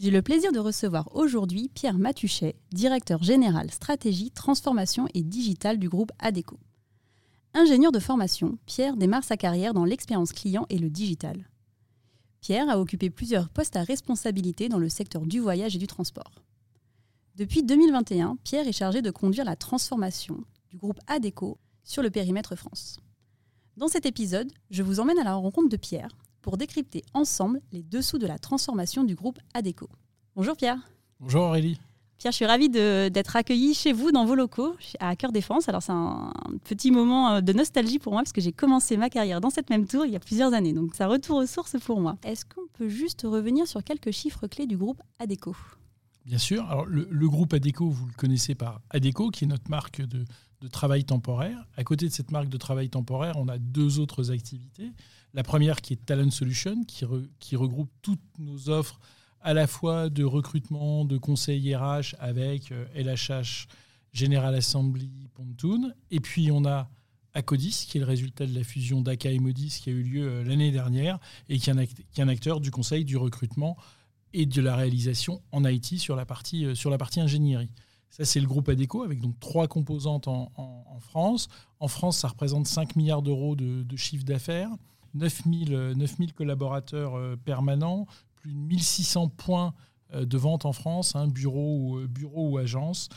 J'ai le plaisir de recevoir aujourd'hui Pierre Matuchet, directeur général stratégie, transformation et digital du groupe ADECO. Ingénieur de formation, Pierre démarre sa carrière dans l'expérience client et le digital. Pierre a occupé plusieurs postes à responsabilité dans le secteur du voyage et du transport. Depuis 2021, Pierre est chargé de conduire la transformation du groupe ADECO sur le périmètre France. Dans cet épisode, je vous emmène à la rencontre de Pierre pour décrypter ensemble les dessous de la transformation du groupe ADECO. Bonjour Pierre. Bonjour Aurélie. Pierre, je suis ravie d'être accueillie chez vous dans vos locaux à Cœur Défense. Alors c'est un petit moment euh, de nostalgie pour moi parce que j'ai commencé ma carrière dans cette même tour il y a plusieurs années. Donc ça retour aux sources pour moi. Est-ce qu'on peut juste revenir sur quelques chiffres clés du groupe ADECO? Bien sûr. Alors le, groupe ADECO, vous le connaissez par ADECO, qui est notre marque de, de travail temporaire. À côté de cette marque de travail temporaire, on a deux autres activités. La première qui est Talent Solution, qui, regroupe toutes nos offres à la fois de recrutement, de conseil RH avec LHH, euh, General Assembly, Pontoon. Et puis on a Acodis, qui est le résultat de la fusion d'ACA et Modis qui a eu lieu euh, l'année dernière et qui est, un acteur du conseil, du recrutement et de la réalisation en IT sur la partie, euh, sur la partie ingénierie. Ça, c'est le groupe ADECO avec donc trois composantes en, France. En France, ça représente 5 milliards d'euros de, de chiffre d'affaires. 9000, 9000 collaborateurs euh, permanents, plus de 1600 points euh, de vente en France, hein, euh, bureau ou agences,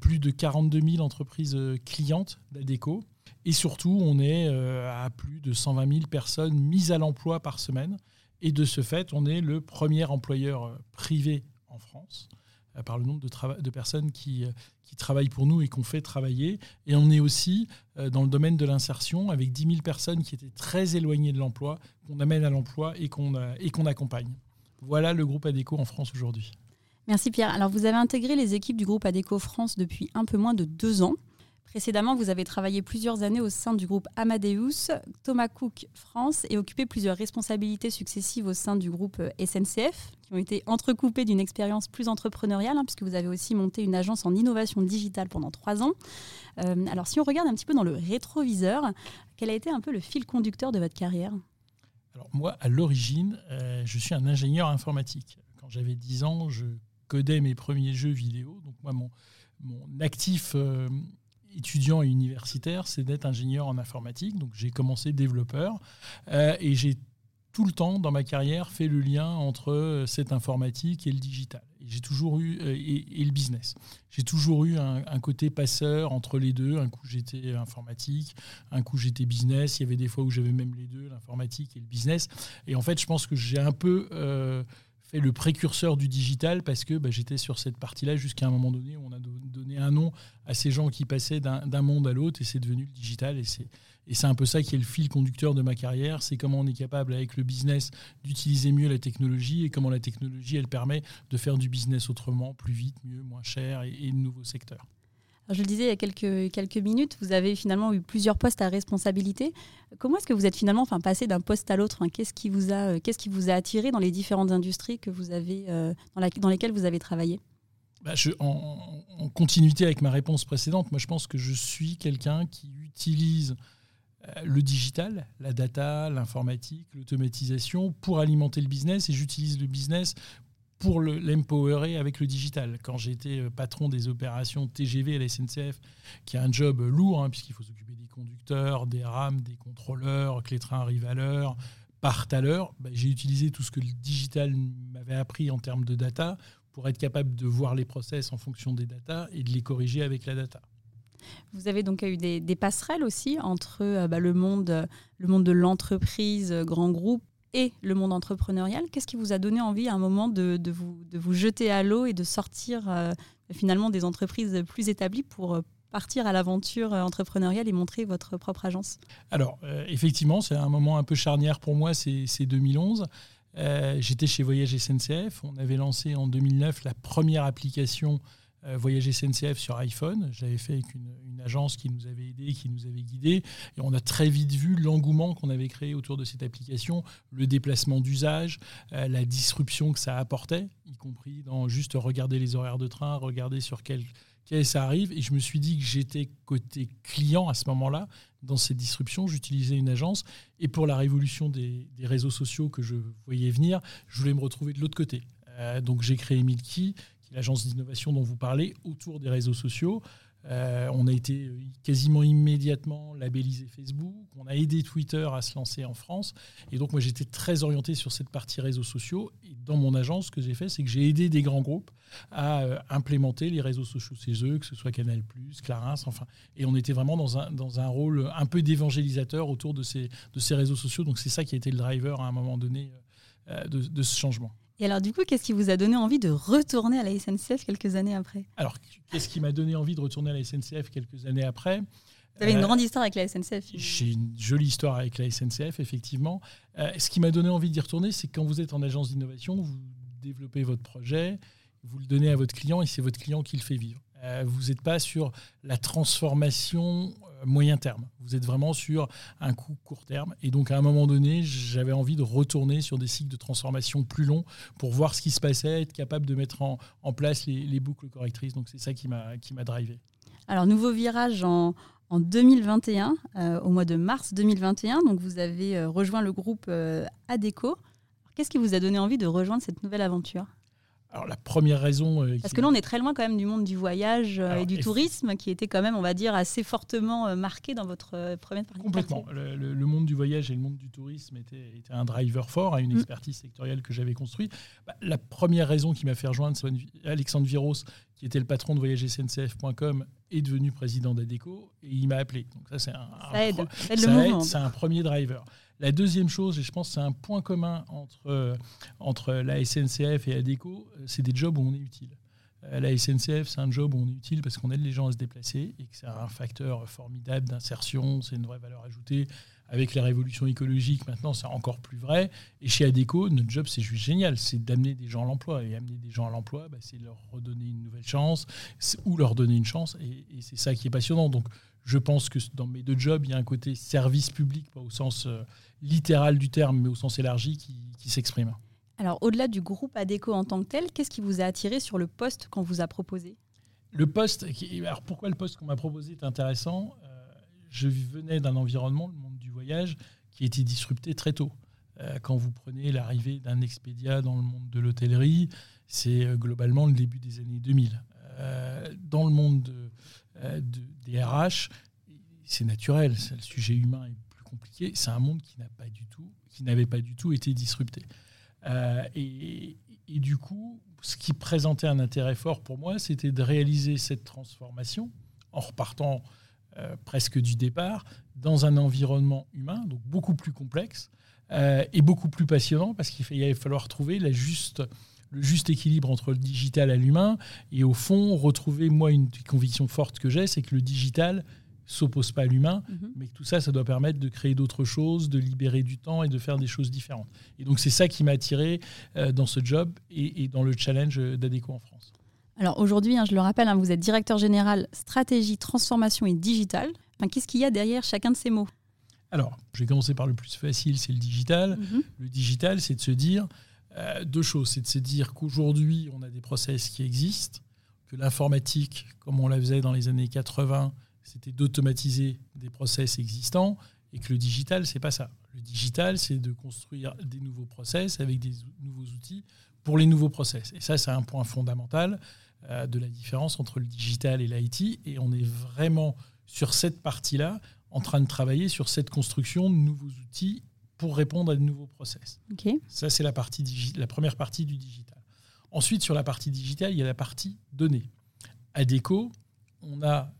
plus de 42 000 entreprises clientes d'ADECO. Et surtout, on est à plus de 120 000 personnes mises à l'emploi par semaine. Et de ce fait, on est le premier employeur privé en France par le nombre de, de personnes qui, qui travaillent pour nous et qu'on fait travailler. Et on est aussi euh, dans le domaine de l'insertion avec 10 000 personnes qui étaient très éloignées de l'emploi, qu'on amène à l'emploi et qu'on euh, accompagne. Voilà le groupe ADECO en France aujourd'hui. Merci Pierre. Alors vous avez intégré les équipes du groupe ADECO France depuis un peu moins de deux ans. Précédemment, vous avez travaillé plusieurs années au sein du groupe Amadeus, Thomas Cook France et occupé plusieurs responsabilités successives au sein du groupe euh, SNCF, qui ont été entrecoupées d'une expérience plus entrepreneuriale, hein, puisque vous avez aussi monté une agence en innovation digitale pendant trois ans. Euh, alors, si on regarde un petit peu dans le rétroviseur, quel a été un peu le fil conducteur de votre carrière? Alors, moi, à l'origine, euh, je suis un ingénieur informatique. Quand j'avais 10 ans, je codais mes premiers jeux vidéo. Donc, moi, mon, mon actif étudiant et universitaire, c'est d'être ingénieur en informatique. Donc j'ai commencé développeur euh, et j'ai tout le temps dans ma carrière fait le lien entre euh, cette informatique et le digital. J'ai toujours eu euh, et, le business. J'ai toujours eu un, côté passeur entre les deux. Un coup j'étais informatique, un coup j'étais business. Il y avait des fois où j'avais même les deux, l'informatique et le business. Et en fait, je pense que j'ai un peu fait le précurseur du digital parce que bah, j'étais sur cette partie-là jusqu'à un moment donné où on a donné un nom à ces gens qui passaient d'un monde à l'autre et c'est devenu le digital et c'est un peu ça qui est le fil conducteur de ma carrière, c'est comment on est capable avec le business d'utiliser mieux la technologie et comment la technologie elle permet de faire du business autrement, plus vite, mieux, moins cher et, et de nouveaux secteurs je le disais il y a quelques, quelques minutes, vous avez finalement eu plusieurs postes à responsabilité. Comment est-ce que vous êtes finalement passé d'un poste à l'autre Qu'est-ce qui, vous a, euh, qu'est-ce qui vous a attiré dans les différentes industries que vous avez, euh, dans, lesquelles vous avez travaillé? Bah, je, en, continuité avec ma réponse précédente, moi je pense que je suis quelqu'un qui utilise euh, le digital, la data, l'informatique, l'automatisation pour alimenter le business et j'utilise le business pour l'empowerer avec le digital. Quand j'étais euh, patron des opérations TGV à la SNCF, qui a un job lourd, hein, puisqu'il faut s'occuper des conducteurs, des rames, des contrôleurs, que les trains arrivent à l'heure, partent à l'heure, bah, j'ai utilisé tout ce que le digital m'avait appris en termes de data pour être capable de voir les process en fonction des data et de les corriger avec la data. Vous avez donc eu des, passerelles aussi entre euh, bah, le, monde, le monde de l'entreprise, euh, grand groupe, et le monde entrepreneurial. Qu'est-ce qui vous a donné envie à un moment de, vous, de vous, jeter à l'eau et de sortir euh, finalement des entreprises plus établies pour euh, partir à l'aventure euh, entrepreneuriale et montrer votre propre agence? Alors, effectivement, c'est un moment un peu charnière pour moi, c'est 2011. J'étais chez Voyage SNCF. On avait lancé en 2009 la première application euh, Voyager SNCF sur iPhone. J'avais fait avec une, agence qui nous avait aidés, qui nous avait guidés. Et on a très vite vu l'engouement qu'on avait créé autour de cette application, le déplacement d'usage, euh, la disruption que ça apportait, y compris dans juste regarder les horaires de train, regarder sur quel quai ça arrive. Et je me suis dit que j'étais côté client à ce moment-là. Dans cette disruption, j'utilisais une agence. Et pour la révolution des, réseaux sociaux que je voyais venir, je voulais me retrouver de l'autre côté. Euh, donc j'ai créé Milky, l'agence d'innovation dont vous parlez, autour des réseaux sociaux. Euh, on a été quasiment immédiatement labellisé Facebook. On a aidé Twitter à se lancer en France. Et donc, moi, j'étais très orienté sur cette partie réseaux sociaux. Et dans mon agence, ce que j'ai fait, c'est que j'ai aidé des grands groupes à euh, implémenter les réseaux sociaux chez eux, que ce soit Canal, Clarins, enfin. Et on était vraiment dans un, rôle un peu d'évangélisateur autour de ces, réseaux sociaux. Donc, c'est ça qui a été le driver à un moment donné euh, de ce changement. Et alors, du coup, qu'est-ce qui vous a donné envie de retourner à la SNCF quelques années après? Alors, qu'est-ce qui m'a donné envie de retourner à la SNCF quelques années après? Vous avez une euh, grande histoire avec la SNCF. J'ai une jolie histoire avec la SNCF, effectivement. Euh, ce qui m'a donné envie d'y retourner, c'est quand vous êtes en agence d'innovation, vous développez votre projet, vous le donnez à votre client et c'est votre client qui le fait vivre. Euh, vous n'êtes pas sur la transformation moyen terme. Vous êtes vraiment sur un coût court terme. Et donc, à un moment donné, j'avais envie de retourner sur des cycles de transformation plus longs pour voir ce qui se passait, être capable de mettre en, place les, boucles correctrices. Donc, c'est ça qui m'a drivé. Alors, nouveau virage en, 2021, euh, au mois de mars 2021. Donc, vous avez euh, rejoint le groupe euh, ADECO. Qu'est-ce qui vous a donné envie de rejoindre cette nouvelle aventure? Alors la première raison... Euh, Parce que là, on est très loin quand même du monde du voyage euh, et du tourisme, qui était quand même, on va dire, assez fortement euh, marqué dans votre première partie. Complètement. Le, monde du voyage et le monde du tourisme était, était un driver fort à une mm. expertise sectorielle que j'avais construite. Bah, la première raison qui m'a fait rejoindre, c'est Alexandre Viros, qui était le patron de voyagesncf.com, est devenu président d'ADECO et il m'a appelé. Donc ça, c'est un, ça un premier driver. La deuxième chose, et je pense que c'est un point commun entre, entre la SNCF et ADECO, c'est des jobs où on est utile. Euh, la SNCF, c'est un job où on est utile parce qu'on aide les gens à se déplacer et que c'est un facteur formidable d'insertion, c'est une vraie valeur ajoutée. Avec les révolutions écologiques, maintenant, c'est encore plus vrai. Et chez ADECO, notre job, c'est juste génial. C'est d'amener des gens à l'emploi. Et amener des gens à l'emploi, bah, c'est leur redonner une nouvelle chance ou leur donner une chance. Et, et c'est ça qui est passionnant. Donc, je pense que dans mes deux jobs, il y a un côté service public, pas au sens euh, littéral du terme, mais au sens élargi, qui, s'exprime. Alors, au-delà du groupe ADECO en tant que tel, qu'est-ce qui vous a attiré sur le poste qu'on vous a proposé? Le poste, alors pourquoi le poste qu'on m'a proposé est intéressant? Euh, Je venais d'un environnement, le monde du voyage, qui a été disrupté très tôt. Euh, quand vous prenez l'arrivée d'un Expedia dans le monde de l'hôtellerie, c'est globalement le début des années 2000. dans le monde des RH, c'est naturel, le sujet humain est compliqué. C'est un monde qui n'a pas du tout, qui n'avait pas du tout été disrupté. Euh, et, du coup, ce qui présentait un intérêt fort pour moi, c'était de réaliser cette transformation en repartant euh, presque du départ dans un environnement humain, donc beaucoup plus complexe euh, et beaucoup plus passionnant parce qu'il allait falloir trouver la juste le juste équilibre entre le digital et l'humain. Et au fond, retrouver, moi, une conviction forte que j'ai, c'est que le digital, s'oppose pas à l'humain, mhm. mais que tout ça, ça doit permettre de créer d'autres choses, de libérer du temps et de faire des choses différentes. Et donc c'est ça qui m'a attiré euh, dans ce job et, dans le challenge d'ADECO en France. Alors aujourd'hui, hein, je le rappelle, hein, vous êtes directeur général stratégie, transformation et digital. Qu'est-ce qu'il y a derrière chacun de ces mots? Alors, je vais commencer par le plus facile, c'est le digital. Mhm. Le digital, c'est de se dire euh, deux choses. C'est de se dire qu'aujourd'hui, on a des process qui existent, que l'informatique, comme on la faisait dans les années 80, c'était d'automatiser des process existants et que le digital, c'est pas ça. Le digital, c'est de construire des nouveaux process avec des nouveaux outils pour les nouveaux process. Et ça, c'est un point fondamental euh, de la différence entre le digital et l'IT. Et on est vraiment sur cette partie-là en train de travailler sur cette construction de nouveaux outils pour répondre à de nouveaux process. Ça, c'est la, partie la première partie du digital. Ensuite, sur la partie digitale, il y a la partie données. À Déco, on a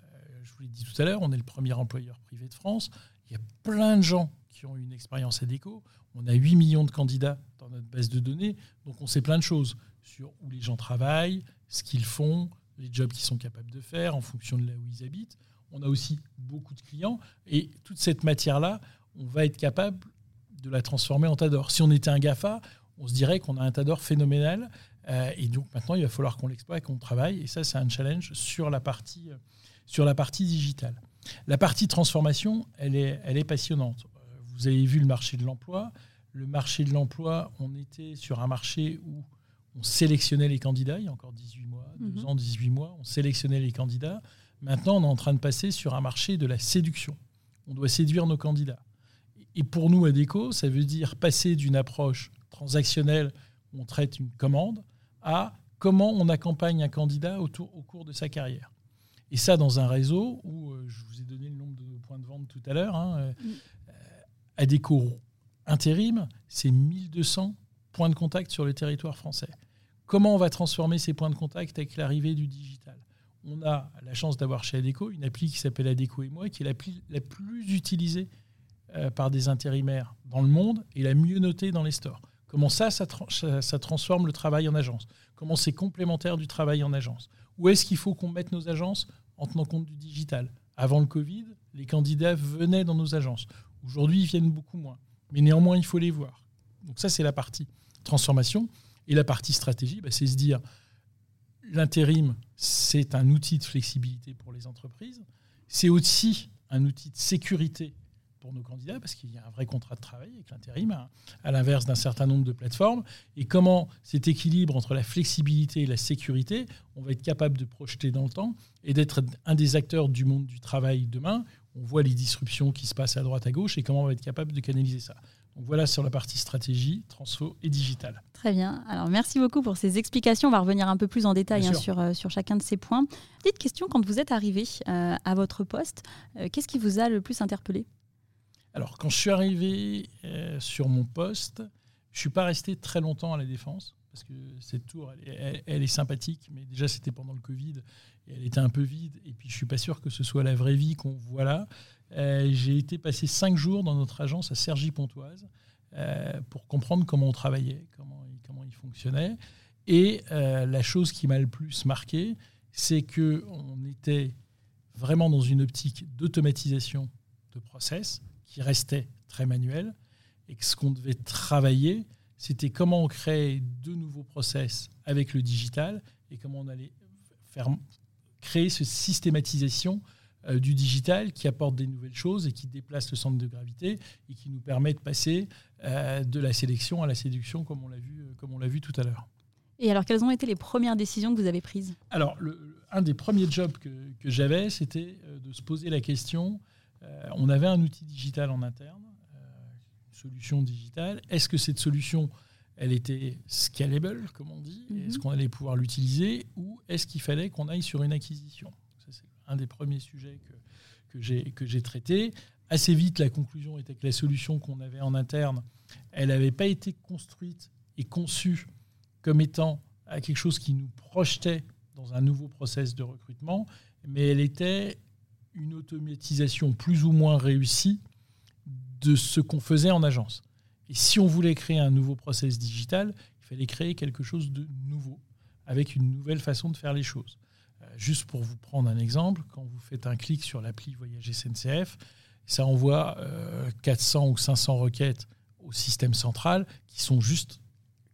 vous l'ai dit tout à l'heure, on est le premier employeur privé de France. Il y a plein de gens qui ont eu une expérience à déco. On a 8 millions de candidats dans notre base de données. Donc on sait plein de choses sur où les gens travaillent, ce qu'ils font, les jobs qu'ils sont capables de faire en fonction de là où ils habitent. On a aussi beaucoup de clients. Et toute cette matière-là, on va être capable de la transformer en TADOR. Si on était un GAFA, on se dirait qu'on a un tas d'or phénoménal. Euh, et donc maintenant, il va falloir qu'on l'exploite, qu'on travaille. Et ça, c'est un challenge sur la partie, sur la partie digitale. La partie transformation, elle est, elle est passionnante. Vous avez vu le marché de l'emploi. Le marché de l'emploi, on était sur un marché où on sélectionnait les candidats, il y a encore 18 mois, 2 mhm. ans, 18 mois, on sélectionnait les candidats. Maintenant, on est en train de passer sur un marché de la séduction. On doit séduire nos candidats. Et pour nous, à Déco, ça veut dire passer d'une approche transactionnelle où on traite une commande à comment on accompagne un candidat au, au cours de sa carrière. Et ça, dans un réseau où, euh, je vous ai donné le nombre de points de vente tout à l'heure, hein, euh. Adéco intérim, c'est 1200 points de contact sur le territoire français. Comment on va transformer ces points de contact avec l'arrivée du digital? On a la chance d'avoir chez Adéco une appli qui s'appelle Adéco et moi, qui est l'appli la plus utilisée euh, par des intérimaires dans le monde et la mieux notée dans les stores. Comment ça, ça, transforme le travail en agence? Comment c'est complémentaire du travail en agence? Où est-ce qu'il faut qu'on mette nos agences en tenant compte du digital? Avant le Covid, les candidats venaient dans nos agences. Aujourd'hui, ils viennent beaucoup moins. Mais néanmoins, il faut les voir. Donc ça, c'est la partie transformation. Et la partie stratégie, bah, c'est se dire, l'intérim, c'est un outil de flexibilité pour les entreprises. C'est aussi un outil de sécurité pour nos candidats, parce qu'il y a un vrai contrat de travail avec l'intérim, hein, à, l'inverse d'un certain nombre de plateformes. Et comment cet équilibre entre la flexibilité et la sécurité, on va être capable de projeter dans le temps et d'être un des acteurs du monde du travail demain, on voit les disruptions qui se passent à droite à gauche et comment on va être capable de canaliser ça. Donc voilà sur la partie stratégie, transfo et digital. Très bien. Alors merci beaucoup pour ces explications. On va revenir un peu plus en détail hein, sur, euh, sur chacun de ces points. Petite question, quand vous êtes arrivé euh, à votre poste, euh, qu'est-ce qui vous a le plus interpellé? Alors quand je suis arrivé sur mon poste, je ne suis pas resté très longtemps à la défense parce que cette tour, elle est, sympathique, mais déjà c'était pendant le Covid et elle était un peu vide. Et puis je suis pas sûr que ce soit la vraie vie qu'on voit là. Euh, j'ai été passer cinq jours dans notre agence à Cergy-Pontoise euh, pour comprendre comment on travaillait, comment, comment il fonctionnait. Et euh, la chose qui m'a le plus marqué, c'est que on était vraiment dans une optique d'automatisation de process qui restait très manuel et que ce qu'on devait travailler, c'était comment on crée de nouveaux process avec le digital et comment on allait faire créer cette systématisation euh, du digital qui apporte des nouvelles choses et qui déplace le centre de gravité et qui nous permet de passer euh, de la sélection à la séduction comme on l'a vu, euh, comme on l'a vu tout à l'heure. Et alors, quelles ont été les premières décisions que vous avez prises? Alors, le, un des premiers jobs que, que j'avais, c'était de se poser la question. On avait un outil digital en interne solution digitale. Est-ce que cette solution, elle était scalable, comme on dit? Mhm. Est-ce qu'on allait pouvoir l'utiliser? Ou est-ce qu'il fallait qu'on aille sur une acquisition? C'est un des premiers sujets que, que j'ai traité. Assez vite, la conclusion était que la solution qu'on avait en interne, elle n'avait pas été construite et conçue comme étant quelque chose qui nous projetait dans un nouveau process de recrutement, mais elle était une automatisation plus ou moins réussie de ce qu'on faisait en agence. Et si on voulait créer un nouveau process digital, il fallait créer quelque chose de nouveau, avec une nouvelle façon de faire les choses. Euh, juste pour vous prendre un exemple, quand vous faites un clic sur l'appli Voyage SNCF, ça envoie 400 euh, ou 500 requêtes au système central qui sont juste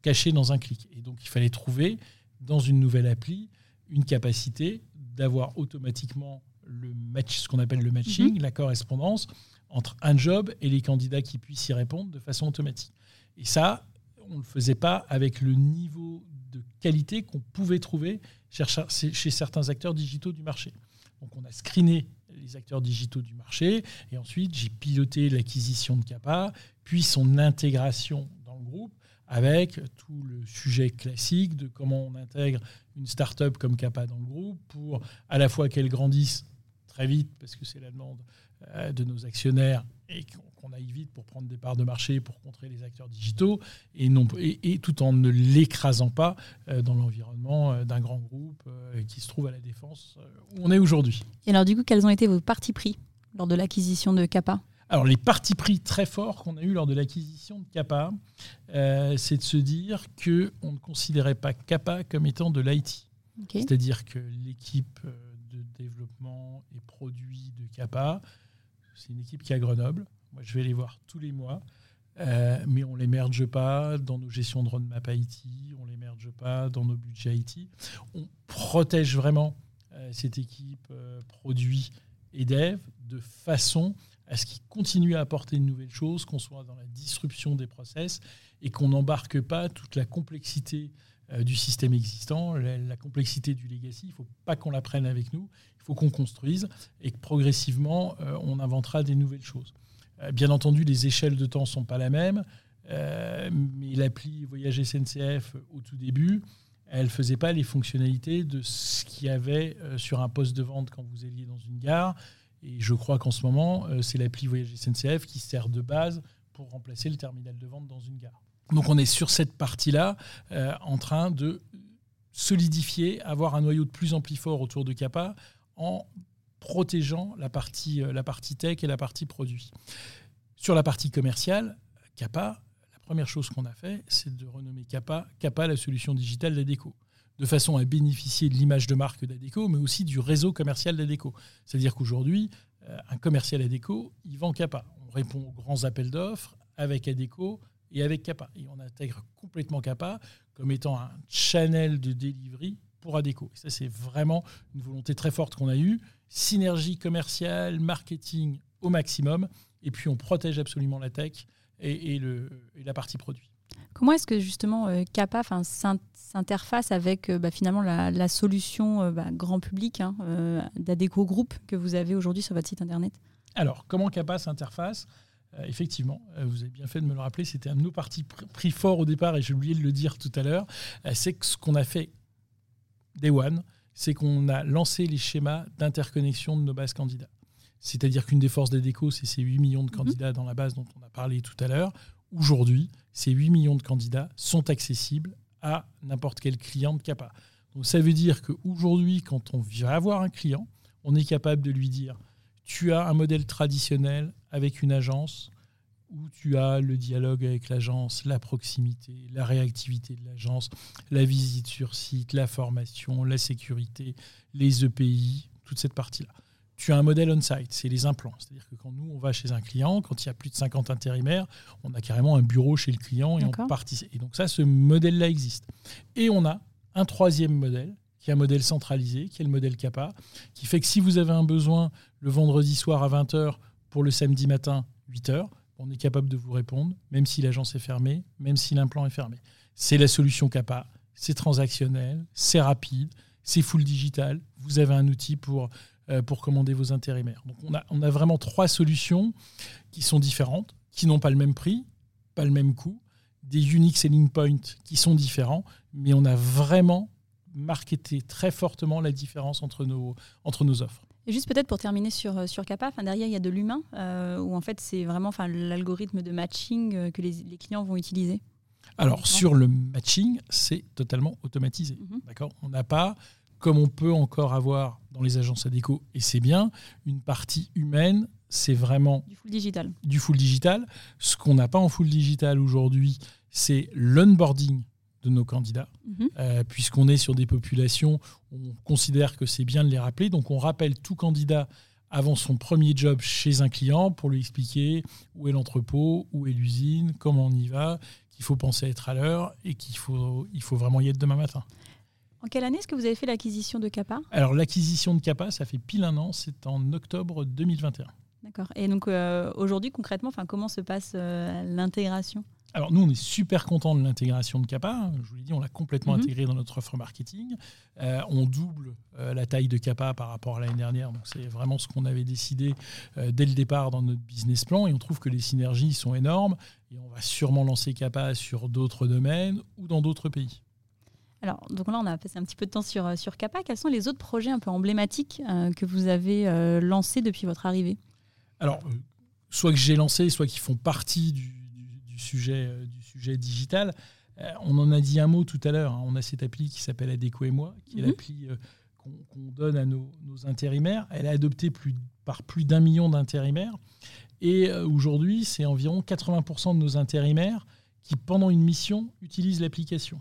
cachées dans un clic. Et donc il fallait trouver dans une nouvelle appli une capacité d'avoir automatiquement le match, ce qu'on appelle le matching, mhm. la correspondance entre un job et les candidats qui puissent y répondre de façon automatique. Et ça, on ne le faisait pas avec le niveau de qualité qu'on pouvait trouver chez certains acteurs digitaux du marché. Donc on a screené les acteurs digitaux du marché et ensuite j'ai piloté l'acquisition de CAPA, puis son intégration dans le groupe avec tout le sujet classique de comment on intègre une start-up comme CAPA dans le groupe pour à la fois qu'elle grandisse très vite parce que c'est la demande euh, de nos actionnaires et qu'on aille vite pour prendre des parts de marché, pour contrer les acteurs digitaux, et, non, et, tout en ne l'écrasant pas euh, dans l'environnement euh, d'un grand groupe qui se trouve à la défense où on est aujourd'hui. Et alors du coup, quels ont été vos partis pris lors de l'acquisition de Kappa? Alors les partis pris très forts qu'on a eu lors de l'acquisition de Kappa, c'est de se dire qu'on ne considérait pas Kappa comme étant de l'IT. C'est-à-dire que l'équipe de développement et produits de Kappa c'est une équipe qui est à Grenoble. Moi, je vais les voir tous les mois. mais on ne les merge pas dans nos gestions de roadmap IT, on ne les merge pas dans nos budgets IT. On protège vraiment cette équipe produit et dev de façon à ce qu'ils continuent à apporter de nouvelles choses, qu'on soit dans la disruption des process et qu'on n'embarque pas toute la complexité euh, du système existant, la, complexité du legacy. Il ne faut pas qu'on la prenne avec nous, il faut qu'on construise et que progressivement, euh, on inventera des nouvelles choses. Euh, bien entendu, les échelles de temps ne sont pas la même, mais l'appli Voyage SNCF au tout début, elle ne faisait pas les fonctionnalités de ce qu'il y avait sur un poste de vente quand vous alliez dans une gare et je crois qu'en ce moment, euh, c'est l'appli Voyage SNCF qui sert de base pour remplacer le terminal de vente dans une gare. Donc on est sur cette partie-là euh, en train de solidifier, avoir un noyau de plus en plus fort autour de Kappa en protégeant la partie, euh, la tech et la partie produit. Sur la partie commerciale, Kappa, la première chose qu'on a fait, c'est de renommer Kappa, Kappa la solution digitale d'Adeco de façon à bénéficier de l'image de marque d'Adeco, mais aussi du réseau commercial d'Adeco. C'est-à-dire qu'aujourd'hui, euh, un commercial Adeco, il vend Kappa. On répond aux grands appels d'offres avec Adeco et avec Kappa. Et on intègre complètement Kappa comme étant un channel de delivery pour Adeco. Et ça, c'est vraiment une volonté très forte qu'on a eue. Synergie commerciale, marketing au maximum. Et puis, on protège absolument la tech et, le, et la partie produit. Comment est-ce que justement euh, Kappa s'interface avec euh, bah, finalement la, solution euh, bah, grand public hein, d'Adeco Group que vous avez aujourd'hui sur votre site internet? Alors, comment Kappa s'interface? Effectivement, vous avez bien fait de me le rappeler, c'était un de nos partis pris fort au départ et j'ai oublié de le dire tout à l'heure. c'est que ce qu'on a fait Day One, c'est qu'on a lancé les schémas d'interconnexion de nos bases candidats. C'est-à-dire qu'une des forces d'Adeco, c'est ces 8 millions de mhm. candidats dans la base dont on a parlé tout à l'heure aujourd'hui, ces 8 millions de candidats sont accessibles à n'importe quel client de CAPA. Donc ça veut dire qu'aujourd'hui, quand on vient avoir un client, on est capable de lui dire, tu as un modèle traditionnel avec une agence où tu as le dialogue avec l'agence, la proximité, la réactivité de l'agence, la visite sur site, la formation, la sécurité, les EPI, toute cette partie-là tu as un modèle on-site, c'est les implants. C'est-à-dire que quand nous, on va chez un client, quand il y a plus de 50 intérimaires, on a carrément un bureau chez le client et on participe. Et donc ça, ce modèle-là existe. Et on a un troisième modèle, qui est un modèle centralisé, qui est le modèle CAPA, qui fait que si vous avez un besoin le vendredi soir à 20h pour le samedi matin 8h, on est capable de vous répondre, même si l'agence est fermée, même si l'implant est fermé. C'est la solution CAPA, c'est transactionnel, c'est rapide, c'est full digital. Vous avez un outil pour euh, commander vos intérimaires. Donc on a, on a vraiment trois solutions qui sont différentes, qui n'ont pas le même prix, pas le même coût, des unique selling points qui sont différents, mais on a vraiment marketé très fortement la différence entre nos, entre nos offres. Et juste peut-être pour terminer sur, euh, sur Kappa, derrière il y a de l'humain, euh, où en fait c'est vraiment l'algorithme de matching que les, les, clients vont utiliser. Alors sur le matching, c'est totalement automatisé. Mhm. D'accord? On n'a pas comme on peut encore avoir dans les agences ADECO, et c'est bien, une partie humaine, c'est vraiment du full digital. Du full digital. Ce qu'on n'a pas en full digital aujourd'hui, c'est l'onboarding de nos candidats, mhm. euh, puisqu'on est sur des populations où on considère que c'est bien de les rappeler. Donc on rappelle tout candidat avant son premier job chez un client pour lui expliquer où est l'entrepôt, où est l'usine, comment on y va, qu'il faut penser à être à l'heure et qu'il faut, il faut vraiment y être demain matin. En quelle année est-ce que vous avez fait l'acquisition de Kappa? Alors l'acquisition de Kappa, ça fait pile un an, c'est en octobre 2021. D'accord. Et donc euh, aujourd'hui, concrètement, comment se passe euh, l'intégration? Alors nous, on est super content de l'intégration de Kappa. Je vous l'ai dit, on l'a complètement mhm. intégré dans notre offre marketing. Euh, on double la taille de Kappa par rapport à l'année dernière. Donc c'est vraiment ce qu'on avait décidé dès le départ dans notre business plan. Et on trouve que les synergies sont énormes. Et on va sûrement lancer Kappa sur d'autres domaines ou dans d'autres pays. Alors, donc là, on a passé un petit peu de temps sur, euh, sur Kappa. Quels sont les autres projets un peu emblématiques euh, que vous avez euh, lancés depuis votre arrivée? Alors, soit que j'ai lancé, soit qui font partie du, sujet, du sujet digital. on en a dit un mot tout à l'heure. Hein. On a cette appli qui s'appelle Adeco et moi, qui est mhm. l'appli qu'on donne à nos, intérimaires. Elle est adoptée plus, par plus d'un million d'intérimaires. Et aujourd'hui, c'est environ 80% de nos intérimaires qui, pendant une mission, utilisent l'application.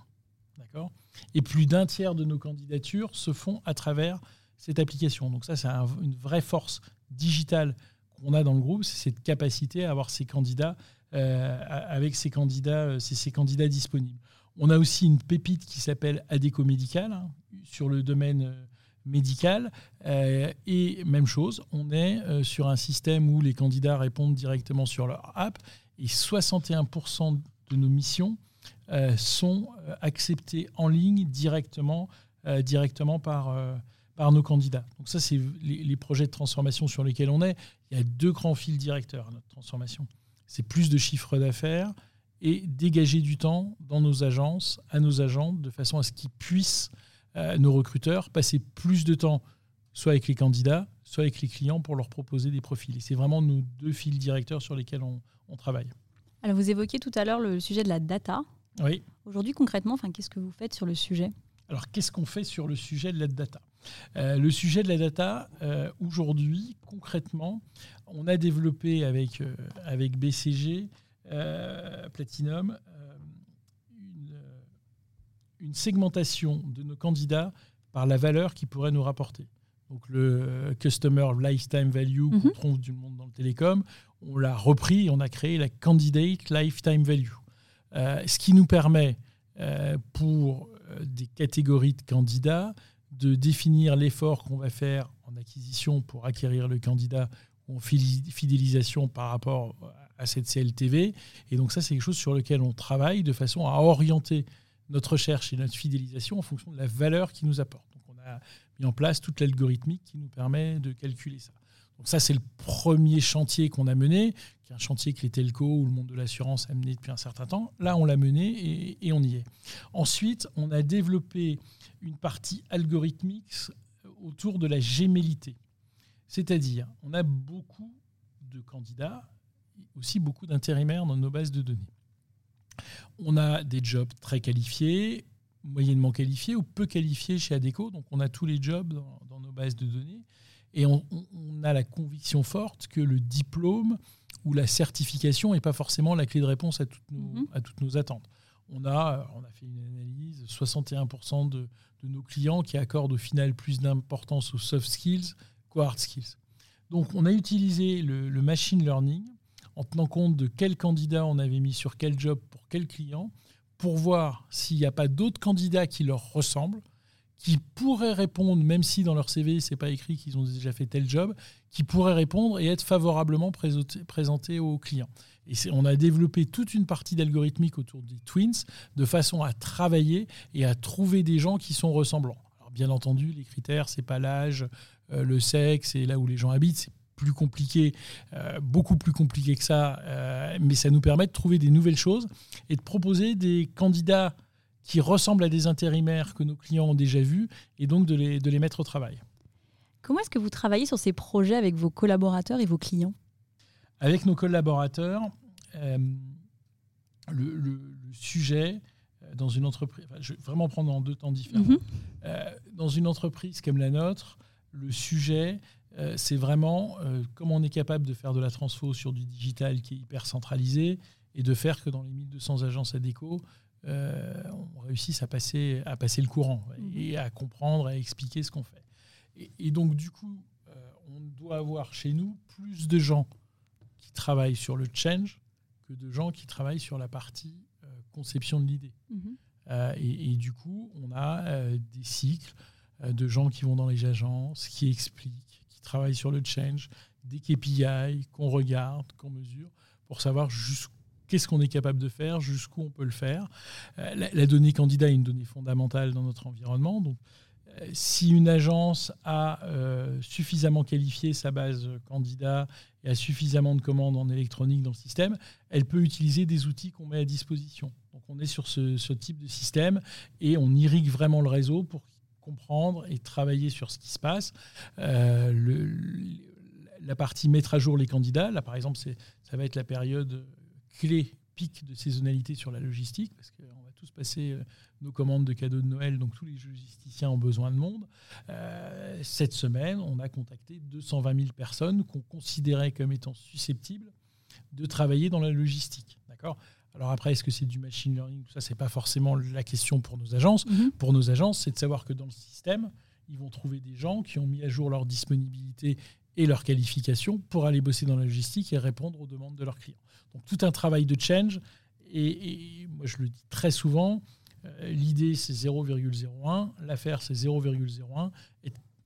D'accord? Et plus d'un tiers de nos candidatures se font à travers cette application. Donc ça, c'est une vraie force digitale qu'on a dans le groupe, c'est cette capacité à avoir ces candidats avec ces candidats, ces, candidats disponibles. On a aussi une pépite qui s'appelle Adeco Médical hein, sur le domaine médical. et même chose, on est sur un système où les candidats répondent directement sur leur app et 61% de nos missions euh, sont euh, acceptés en ligne directement, euh, directement par, par nos candidats. Donc ça, c'est les, projets de transformation sur lesquels on est. Il y a deux grands fils directeurs à notre transformation. C'est plus de chiffre d'affaires et dégager du temps dans nos agences, à nos agents, de façon à ce qu'ils puissent, nos recruteurs, passer plus de temps soit avec les candidats, soit avec les clients pour leur proposer des profils. Et c'est vraiment nos deux fils directeurs sur lesquels on, on travaille. Alors vous évoquiez tout à l'heure le sujet de la data. Oui. Aujourd'hui, concrètement, qu'est-ce que vous faites sur le sujet? Alors, qu'est-ce qu'on fait sur le sujet de la data? Euh, Le sujet de la data, euh, aujourd'hui, concrètement, on a développé avec, euh, avec BCG, Platinum, une, une, segmentation de nos candidats par la valeur qu'ils pourraient nous rapporter. Donc, le Customer Lifetime Value qu'on mhm. trouve du monde dans le télécom, on l'a repris et on a créé la Candidate Lifetime Value. Ce qui nous permet, pour des catégories de candidats, de définir l'effort qu'on va faire en acquisition pour acquérir le candidat ou en fidélisation par rapport à cette CLTV. Et donc ça, c'est quelque chose sur lequel on travaille de façon à orienter notre recherche et notre fidélisation en fonction de la valeur qu'il nous apporte. Donc on a mis en place toute l'algorithmique qui nous permet de calculer ça. Donc ça, c'est le premier chantier qu'on a mené, qui est un chantier que les telcos ou le monde de l'assurance a mené depuis un certain temps. Là, on l'a mené et, on y est. Ensuite, on a développé une partie algorithmique autour de la gémellité. C'est-à-dire, on a beaucoup de candidats, aussi beaucoup d'intérimaires dans nos bases de données. On a des jobs très qualifiés, moyennement qualifiés ou peu qualifiés chez ADECO. Donc, on a tous les jobs dans nos bases de données. Et on, a la conviction forte que le diplôme ou la certification n'est pas forcément la clé de réponse à toutes nos, mhm. à toutes nos attentes. On a, on a fait une analyse, 61% de, de, nos clients qui accordent au final plus d'importance aux soft skills qu'aux hard skills. Donc on a utilisé le, le, machine learning en tenant compte de quels candidats on avait mis sur quel job pour quel client, pour voir s'il n'y a pas d'autres candidats qui leur ressemblent, qui pourraient répondre, même si dans leur CV, c'est pas écrit qu'ils ont déjà fait tel job, qui pourraient répondre et être favorablement présentés aux clients. Et on a développé toute une partie d'algorithmique autour des twins de façon à travailler et à trouver des gens qui sont ressemblants. Alors bien entendu, les critères, c'est pas l'âge, euh, le sexe et là où les gens habitent, c'est plus compliqué, euh, beaucoup plus compliqué que ça, euh, mais ça nous permet de trouver des nouvelles choses et de proposer des candidats qui ressemblent à des intérimaires que nos clients ont déjà vus et donc de les, de les mettre au travail. Comment est-ce que vous travaillez sur ces projets avec vos collaborateurs et vos clients? Avec nos collaborateurs, euh, le, sujet euh, dans une entreprise, je vais vraiment prendre en deux temps différents. Mhm. Euh, dans une entreprise comme la nôtre, le sujet, c'est vraiment comment on est capable de faire de la transfo sur du digital qui est hyper centralisé et de faire que dans les 1200 agences ADECO, euh, on réussisse à passer, à passer le courant et à comprendre, à expliquer ce qu'on fait. Et, donc, du coup, euh, on doit avoir chez nous plus de gens qui travaillent sur le change que de gens qui travaillent sur la partie euh, conception de l'idée. Mhm. et, du coup, on a des cycles de gens qui vont dans les agences, qui expliquent, qui travaillent sur le change, des KPI qu'on regarde, qu'on mesure, pour savoir jusqu'où qu'est-ce qu'on est capable de faire, jusqu'où on peut le faire. Euh, la, donnée candidat est une donnée fondamentale dans notre environnement. Donc, euh, si une agence a euh, suffisamment qualifié sa base candidat et a suffisamment de commandes en électronique dans le système, elle peut utiliser des outils qu'on met à disposition. Donc on est sur ce, type de système et on irrigue vraiment le réseau pour comprendre et travailler sur ce qui se passe. la partie mettre à jour les candidats, là par exemple, ça va être la période clé pic de saisonnalité sur la logistique, parce qu'on va tous passer euh, nos commandes de cadeaux de Noël, donc tous les logisticiens ont besoin de monde. Euh, cette semaine, on a contacté 220 000 personnes qu'on considérait comme étant susceptibles de travailler dans la logistique. D'accord? Alors après, est-ce que c'est du machine learning? Ça, c'est pas forcément la question pour nos agences. Mm-hmm. Pour nos agences, c'est de savoir que dans le système, ils vont trouver des gens qui ont mis à jour leur disponibilité et leur qualification pour aller bosser dans la logistique et répondre aux demandes de leurs clients. Donc tout un travail de change. Et, moi, je le dis très souvent, euh, l'idée, c'est 0,01, l'affaire, c'est 0,01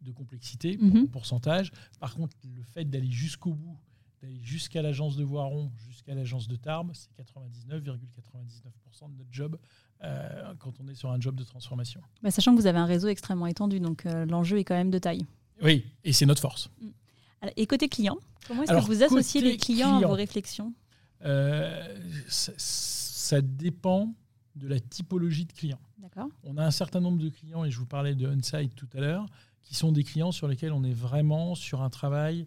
de complexité, mhm. pourcentage. Par contre, le fait d'aller jusqu'au bout, d'aller jusqu'à l'agence de Voiron, jusqu'à l'agence de Tarbes, c'est 99,99% de notre job euh, quand on est sur un job de transformation. Bah, sachant que vous avez un réseau extrêmement étendu, donc euh, l'enjeu est quand même de taille. Oui, et c'est notre force. Mm. Et côté client, comment est-ce que vous associez les clients à vos réflexions? euh, ça, dépend de la typologie de clients. On a un certain nombre de clients, et je vous parlais de Onsite tout à l'heure, qui sont des clients sur lesquels on est vraiment sur un travail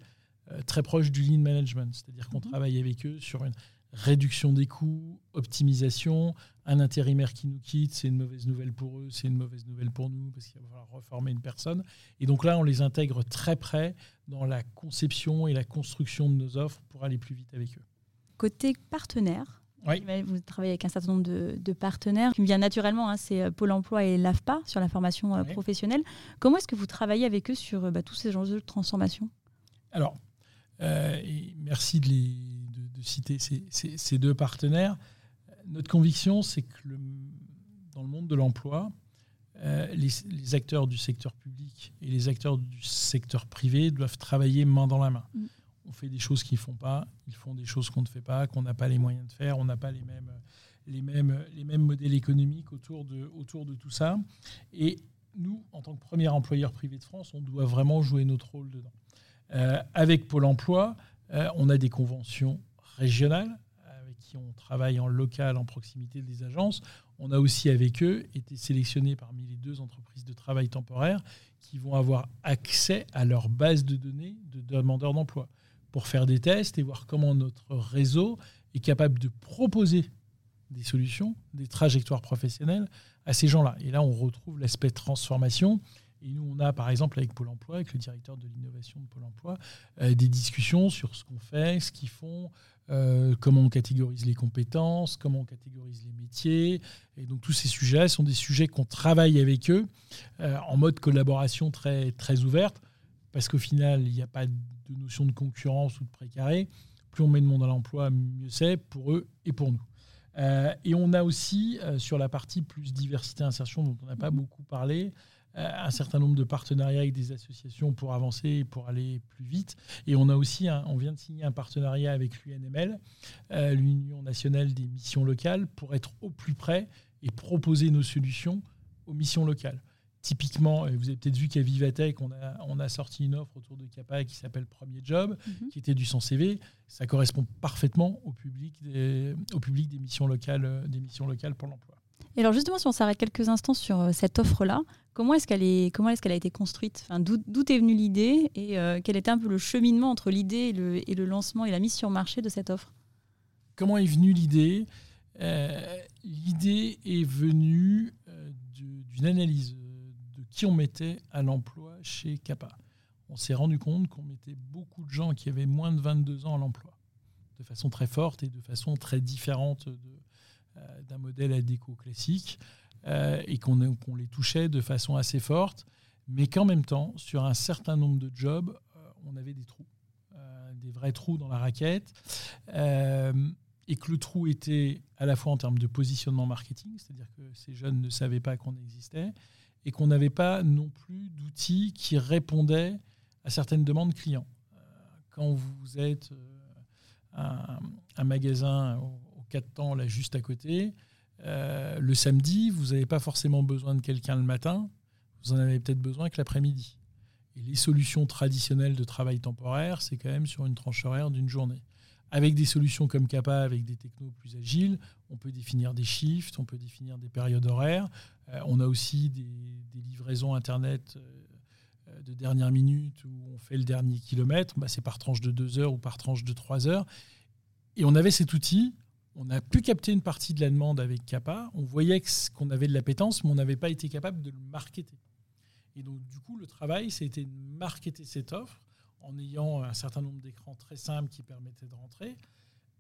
euh, très proche du lean management. C'est-à-dire qu'on mhm. travaille avec eux sur une réduction des coûts, optimisation. Un intérimaire qui nous quitte, c'est une mauvaise nouvelle pour eux, c'est une mauvaise nouvelle pour nous, parce qu'il va falloir reformer une personne. Et donc là, on les intègre très près dans la conception et la construction de nos offres pour aller plus vite avec eux. Côté partenaire, vous travaillez avec un certain nombre de, partenaires qui me vient naturellement, hein, c'est euh, Pôle emploi et l'AFPA sur la formation euh, professionnelle. Comment est-ce que vous travaillez avec eux sur euh, bah, tous ces enjeux de transformation? Alors, merci de, les, de, citer ces, ces, deux partenaires. Notre conviction, c'est que le, dans le monde de l'emploi, les, les, acteurs du secteur public et les acteurs du secteur privé doivent travailler main dans la main. Mm on fait des choses qu'ils ne font pas, ils font des choses qu'on ne fait pas, qu'on n'a pas les moyens de faire, on n'a pas les mêmes, les, mêmes, les mêmes modèles économiques autour de, autour de tout ça. Et nous, en tant que premier employeur privé de France, on doit vraiment jouer notre rôle dedans. Euh, avec Pôle Emploi, euh, on a des conventions régionales avec qui on travaille en local, en proximité des agences. On a aussi avec eux été sélectionnés parmi les deux entreprises de travail temporaire qui vont avoir accès à leur base de données de demandeurs d'emploi pour faire des tests et voir comment notre réseau est capable de proposer des solutions, des trajectoires professionnelles à ces gens-là. Et là, on retrouve l'aspect transformation. Et nous, on a, par exemple, avec Pôle emploi, avec le directeur de l'innovation de Pôle emploi, euh, des discussions sur ce qu'on fait, ce qu'ils font, euh, comment on catégorise les compétences, comment on catégorise les métiers. Et donc, tous ces sujets sont des sujets qu'on travaille avec eux euh, en mode collaboration très, très ouverte parce qu'au final, il n'y a pas de notion de concurrence ou de précaré. Plus on met de monde à l'emploi, mieux c'est pour eux et pour nous. Et on a aussi, sur la partie plus diversité insertion, dont on n'a pas beaucoup parlé, un certain nombre de partenariats avec des associations pour avancer et pour aller plus vite. Et on a aussi, on vient de signer un partenariat avec l'UNML, l'Union nationale des missions locales, pour être au plus près et proposer nos solutions aux missions locales. Typiquement, vous avez peut-être vu qu'à Vivatech, on a, on a sorti une offre autour de Capa qui s'appelle Premier Job, mhm. qui était du sans CV. Ça correspond parfaitement au public des, au public des, missions, locales, euh, des missions locales pour l'emploi. Et alors justement, si on s'arrête quelques instants sur euh, cette offre-là, comment est-ce qu'elle a été construite? D'où est venue l'idée? Et euh, quel était un peu le cheminement entre l'idée et le, lancement et la mise sur marché de cette offre? Comment est venue l'idée? L'idée est venue d'une analyse qui on mettait à l'emploi chez Kappa. On s'est rendu compte qu'on mettait beaucoup de gens qui avaient moins de 22 ans à l'emploi, de façon très forte et de façon très différente euh, d'un modèle à déco classique, euh, et qu'on les touchait de façon assez forte, mais qu'en même temps, sur un certain nombre de jobs, euh, on avait des trous, des vrais trous dans la raquette et que le trou était à la fois en termes de positionnement marketing, c'est-à-dire que ces jeunes ne savaient pas qu'on existait, et qu'on n'avait pas non plus d'outils qui répondaient à certaines demandes clients. Euh, quand vous êtes euh, un, magasin 4 temps, là juste à côté, euh, le samedi, vous n'avez pas forcément besoin de quelqu'un le matin, vous en avez peut-être besoin que l'après-midi. Et les solutions traditionnelles de travail temporaire, c'est quand même sur une tranche horaire d'une journée. Avec des solutions comme Kappa, avec des technos plus agiles, on peut définir des shifts, on peut définir des périodes horaires. Euh, on a aussi des, livraisons Internet euh, de dernière minute où on fait le dernier kilomètre. Bah, c'est par tranche de 2 heures ou par tranche de 3 heures. Et on avait cet outil. On a pu capter une partie de la demande avec Kappa. On voyait qu'on avait de l'appétence, mais on n'avait pas été capable de le marketer. Et donc, du coup, le travail, c'était de marketer cette offre en ayant un certain nombre d'écrans très simples qui permettaient de rentrer.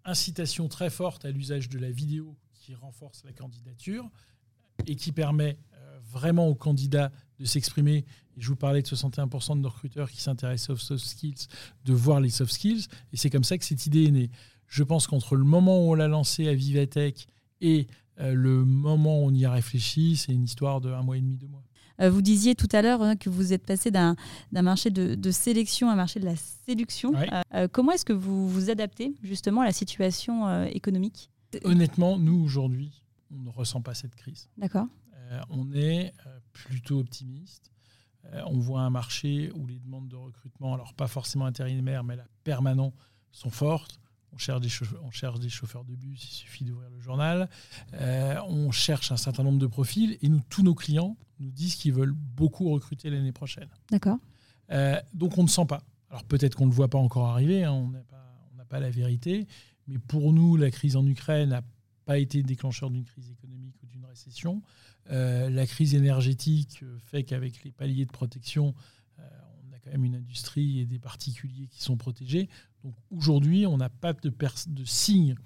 Incitation très forte à l'usage de la vidéo qui renforce la candidature et qui permet euh, vraiment aux candidats de s'exprimer. Je vous parlais de 61% de nos recruteurs qui s'intéressent aux soft skills, de voir les soft skills. Et c'est comme ça que cette idée est née. Je pense qu'entre le moment où on l'a lancé à Vivatech et euh, le moment où on y a réfléchi, c'est une histoire de un mois et demi, deux mois. Euh, vous disiez tout à l'heure hein, que vous êtes passé d'un marché de, sélection à un marché de la séduction. Euh, comment est-ce que vous vous adaptez justement à la situation économique? Honnêtement, nous aujourd'hui, on ne ressent pas cette crise. D'accord. on est plutôt optimiste. on voit un marché où les demandes de recrutement, alors pas forcément intérimaires, mais là, permanents, sont fortes. On cherche, des chauffeurs, on cherche des chauffeurs de bus, il suffit d'ouvrir le journal. Euh, on cherche un certain nombre de profils et nous, tous nos clients nous disent qu'ils veulent beaucoup recruter l'année prochaine. D'accord. Euh, donc on ne sent pas. Alors peut-être qu'on ne le voit pas encore arriver, hein, on n'a pas, pas, la vérité, mais pour nous, la crise en Ukraine n'a pas été déclencheur d'une crise économique ou d'une récession. Euh, la crise énergétique fait qu'avec les paliers de protection, une industrie et des particuliers qui sont protégés. Donc aujourd'hui, on n'a pas de, de signes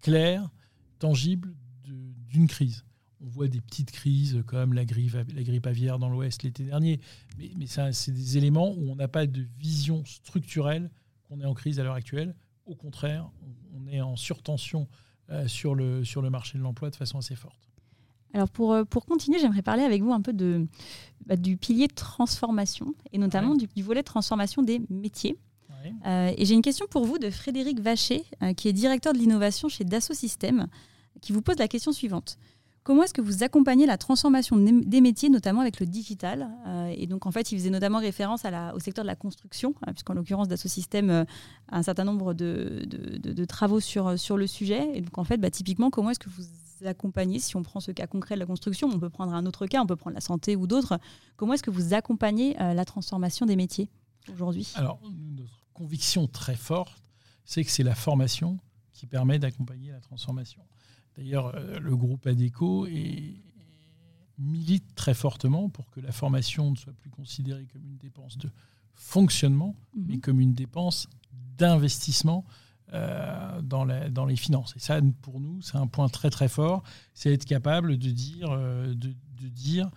clairs, tangibles d'une crise. On voit des petites crises comme la grippe, aviaire dans l'Ouest l'été dernier, mais, mais c'est des éléments où on n'a pas de vision structurelle qu'on est en crise à l'heure actuelle. Au contraire, on, est en surtension euh, sur le marché de l'emploi de façon assez forte. Alors pour, euh, pour continuer, j'aimerais parler avec vous un peu de, bah, du pilier de transformation et notamment du, volet transformation des métiers. Euh, et j'ai une question pour vous de Frédéric Vacher, euh, qui est directeur de l'innovation chez Dassault Systèmes, qui vous pose la question suivante. Comment est-ce que vous accompagnez la transformation des métiers, notamment avec le digital Et donc, en fait, il faisait notamment référence à la, au secteur de la construction, puisqu'en l'occurrence, Dassault Systèmes a un certain nombre de, de, de, travaux sur, sur le sujet. Et donc, en fait, bah, typiquement, comment est-ce que vous accompagner Si on prend ce cas concret de la construction, on peut prendre un autre cas, on peut prendre la santé ou d'autres. Comment est-ce que vous accompagnez euh, la transformation des métiers aujourd'hui? Alors, notre conviction très forte, c'est que c'est la formation qui permet d'accompagner la transformation. D'ailleurs, euh, le groupe ADECO milite très fortement pour que la formation ne soit plus considérée comme une dépense de fonctionnement, mhm. mais comme une dépense d'investissement euh, dans, dans, les finances. Et ça, pour nous, c'est un point très très fort, c'est être capable de dire, euh, de, dire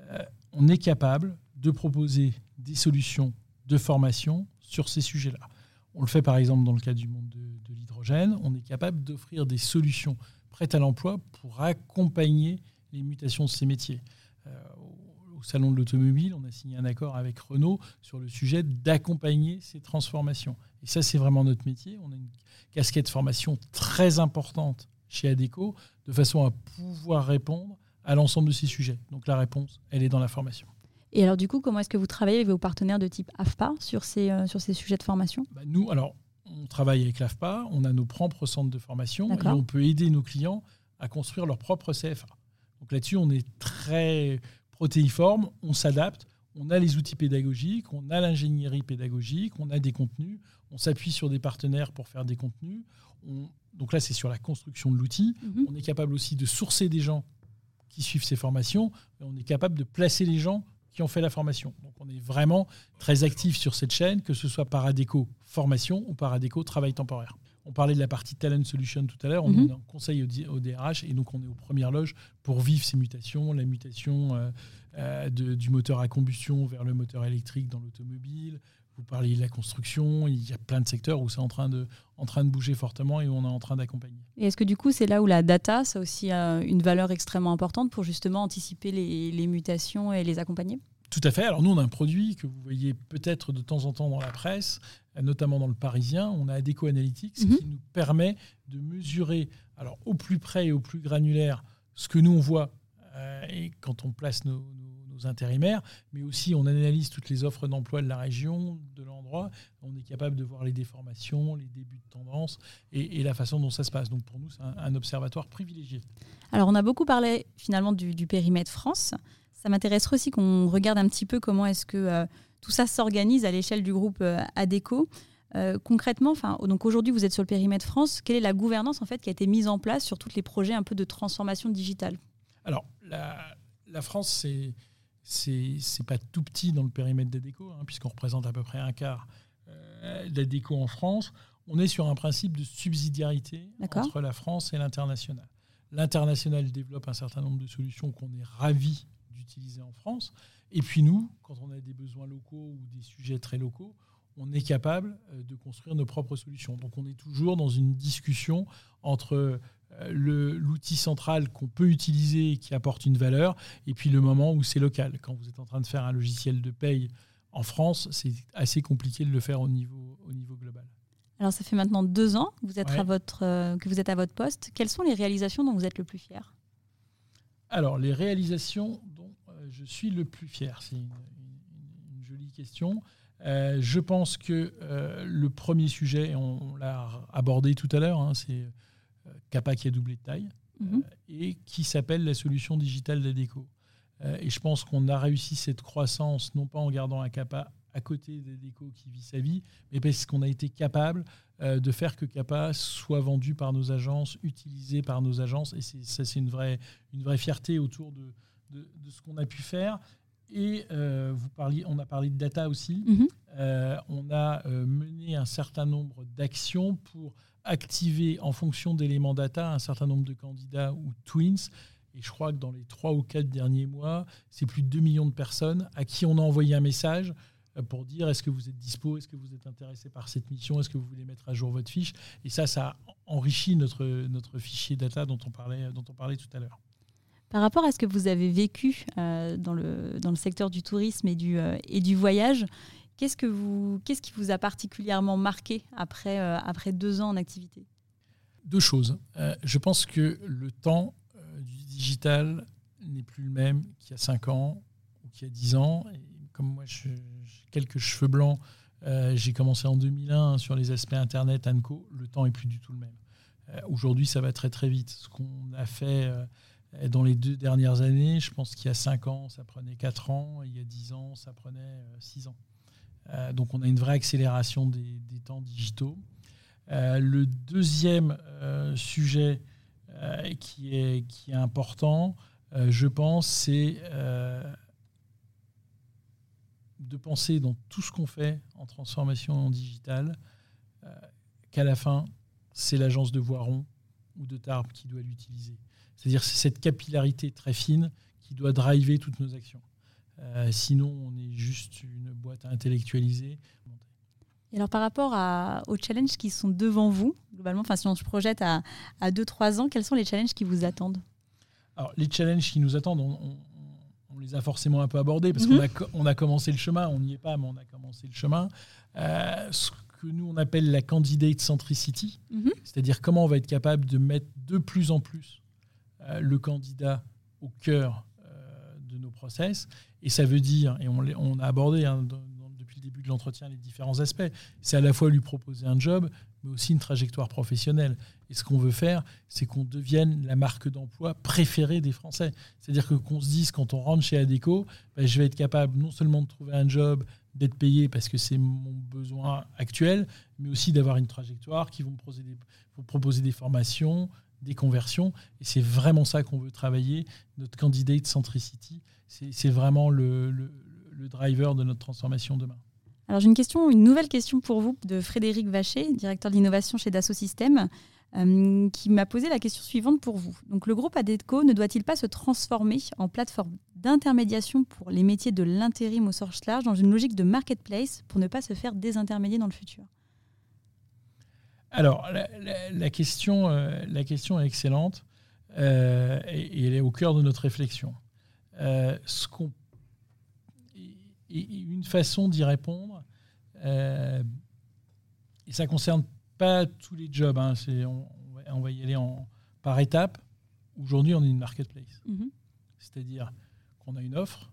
euh, on est capable de proposer des solutions de formation sur ces sujets-là. On le fait par exemple dans le cas du monde de, l'hydrogène, on est capable d'offrir des solutions prêtes à l'emploi pour accompagner les mutations de ces métiers au Salon de l'Automobile, on a signé un accord avec Renault sur le sujet d'accompagner ces transformations. Et ça, c'est vraiment notre métier. On a une casquette formation très importante chez ADECO, de façon à pouvoir répondre à l'ensemble de ces sujets. Donc la réponse, elle est dans la formation. Et alors du coup, comment est-ce que vous travaillez avec vos partenaires de type AFPA sur ces, euh, sur ces sujets de formation? Bah, Nous, alors, on travaille avec l'AFPA, on a nos propres centres de formation et on peut aider nos clients à construire leur propre CFA. Donc là-dessus, on est très protéiforme, on s'adapte, on a les outils pédagogiques, on a l'ingénierie pédagogique, on a des contenus, on s'appuie sur des partenaires pour faire des contenus. donc là, c'est sur la construction de l'outil. Mhm. On est capable aussi de sourcer des gens qui suivent ces formations, et on est capable de placer les gens qui ont fait la formation. Donc on est vraiment très actif sur cette chaîne, que ce soit par ADECO formation ou par ADECO travail temporaire. On parlait de la partie Talent Solution tout à l'heure. On mhm. est en conseil au, DRH et donc on est aux premières loges pour vivre ces mutations, la mutation euh, euh, du moteur à combustion vers le moteur électrique dans l'automobile. Vous parliez de la construction. Il y a plein de secteurs où c'est en train de, en train de bouger fortement et où on est en train d'accompagner. Et est-ce que du coup, c'est là où la data, ça aussi a une valeur extrêmement importante pour justement anticiper les mutations et les accompagner? Tout à fait. Alors nous, on a un produit que vous voyez peut-être de temps en temps dans la presse, notamment dans le Parisien. On a Adeco Analytics mhm. qui nous permet de mesurer, alors au plus près et au plus granulaire, ce que nous on voit euh, et quand on place nos, intérimaires, mais aussi on analyse toutes les offres d'emploi de la région, de l'endroit. On est capable de voir les déformations, les débuts de tendance et, la façon dont ça se passe. Donc pour nous, c'est un, observatoire privilégié. Alors on a beaucoup parlé finalement du, du périmètre France. Ça m'intéresserait aussi qu'on regarde un petit peu comment est-ce que euh, tout ça s'organise à l'échelle du groupe euh, ADECO. Euh, concrètement, donc aujourd'hui vous êtes sur le périmètre France. Quelle est la gouvernance en fait qui a été mise en place sur tous les projets un peu de transformation digitale? Alors la, France c'est c'est pas tout petit dans le périmètre d'ADECO hein, puisqu'on représente à peu près un quart d'ADECO en France. On est sur un principe de subsidiarité entre la France et l'international. L'international développe un certain nombre de solutions qu'on est ravis utiliser en France. Et puis nous, quand on a des besoins locaux ou des sujets très locaux, on est capable euh, de construire nos propres solutions. Donc on est toujours dans une discussion entre euh, l'outil central qu'on peut utiliser et qui apporte une valeur, et puis le moment où c'est local. Quand vous êtes en train de faire un logiciel de paye en France, c'est assez compliqué de le faire au niveau, au niveau global. Alors ça fait maintenant deux ans que vous êtes, à votre, euh, que vous êtes à votre poste. Quelles sont les réalisations dont vous êtes le plus fier? Alors les réalisations je suis le plus fier, c'est une, jolie question. Euh, je pense que euh, le premier sujet, on, l'a abordé tout à l'heure, hein, c'est Kappa qui a doublé de taille mhm. et qui s'appelle la solution digitale d'Adeco. et je pense qu'on a réussi cette croissance non pas en gardant un Kappa à côté d'Adeco qui vit sa vie, mais parce qu'on a été capable de faire que Kappa soit vendu par nos agences, utilisé par nos agences. Et ça, c'est une vraie, une vraie fierté autour de, de, ce qu'on a pu faire. Et euh, vous parliez, on a parlé de data aussi. Mhm. Euh, on a euh, mené un certain nombre d'actions pour activer en fonction d'éléments data un certain nombre de candidats ou twins. Et je crois que dans les trois ou quatre derniers mois, c'est plus de 2 millions de personnes à qui on a envoyé un message pour dire est-ce que vous êtes dispo, est-ce que vous êtes intéressé par cette mission, est-ce que vous voulez mettre à jour votre fiche? Et ça, ça enrichit notre, notre fichier data dont on parlait, dont on parlait tout à l'heure. Par rapport à ce que vous avez vécu euh, dans, le, secteur du tourisme et du, euh, voyage, qu'est-ce, qui vous a particulièrement marqué après, euh, deux ans en activité? Deux choses. je pense que le temps du digital n'est plus le même qu'il y a cinq ans ou qu'il y a dix ans. Comme moi, j'ai quelques cheveux blancs, j'ai commencé en 2001 sur les aspects Internet, ANCO, le temps est plus du tout le même. Aujourd'hui, ça va très très vite. Ce qu'on a fait dans les deux dernières années, je pense qu'il y a 5 ans, ça prenait 4 ans, il y a 10 ans, ça prenait 6 euh, ans. Euh, donc on a une vraie accélération des, temps digitaux. Euh, le deuxième sujet qui, est, qui est important, je pense, c'est de penser dans tout ce qu'on fait en transformation digitale, qu'à la fin, c'est l'agence de Voiron ou de Tarbes qui doit l'utiliser. C'est-à-dire c'est cette capillarité très fine qui doit driver toutes nos actions. Euh, sinon, on est juste une boîte à intellectualiser. Et alors par rapport aux challenges qui sont devant vous, globalement, enfin si on se projette à 2-3 ans, quels sont les challenges qui vous attendent? Alors les challenges qui nous attendent, on, les a forcément un peu abordés parce mhm. qu'on a, on a commencé le chemin, on n'y est pas, mais on a commencé le chemin. Euh, ce que nous on appelle la candidate centricity, mhm. c'est-à-dire comment on va être capable de mettre de plus en plus le candidat au cœur euh, de nos process. Et ça veut dire, et on, a abordé hein, depuis le début de l'entretien les différents aspects, c'est à la fois lui proposer un job, mais aussi une trajectoire professionnelle. Et ce qu'on veut faire, c'est qu'on devienne la marque d'emploi préférée des Français. C'est-à-dire que qu'on se dise, quand on rentre chez Adeco, ben, je vais être capable non seulement de trouver un job, d'être payé parce que c'est mon besoin actuel, mais aussi d'avoir une trajectoire qui vont me des, proposer des formations, des conversions. Et c'est vraiment ça qu'on veut travailler. Notre candidate centricity, c'est vraiment le, driver de notre transformation demain. Alors j'ai une question, une nouvelle question pour vous de Frédéric Vacher, directeur d'innovation chez Dassault Systèmes, euh, qui m'a posé la question suivante pour vous. Donc le groupe ADECO ne doit-il pas se transformer en plateforme d'intermédiation pour les métiers de l'intérim au sens large dans une logique de marketplace pour ne pas se faire désintermédier dans le futur? Alors, la, question, euh, la question est excellente euh, et, elle est au cœur de notre réflexion. Euh, ce qu'on, et, une façon d'y répondre, et ça ne concerne pas tous les jobs, hein, on, va y aller en, par étapes. Aujourd'hui, on est une marketplace. Mm-hmm. C'est-à-dire qu'on a une offre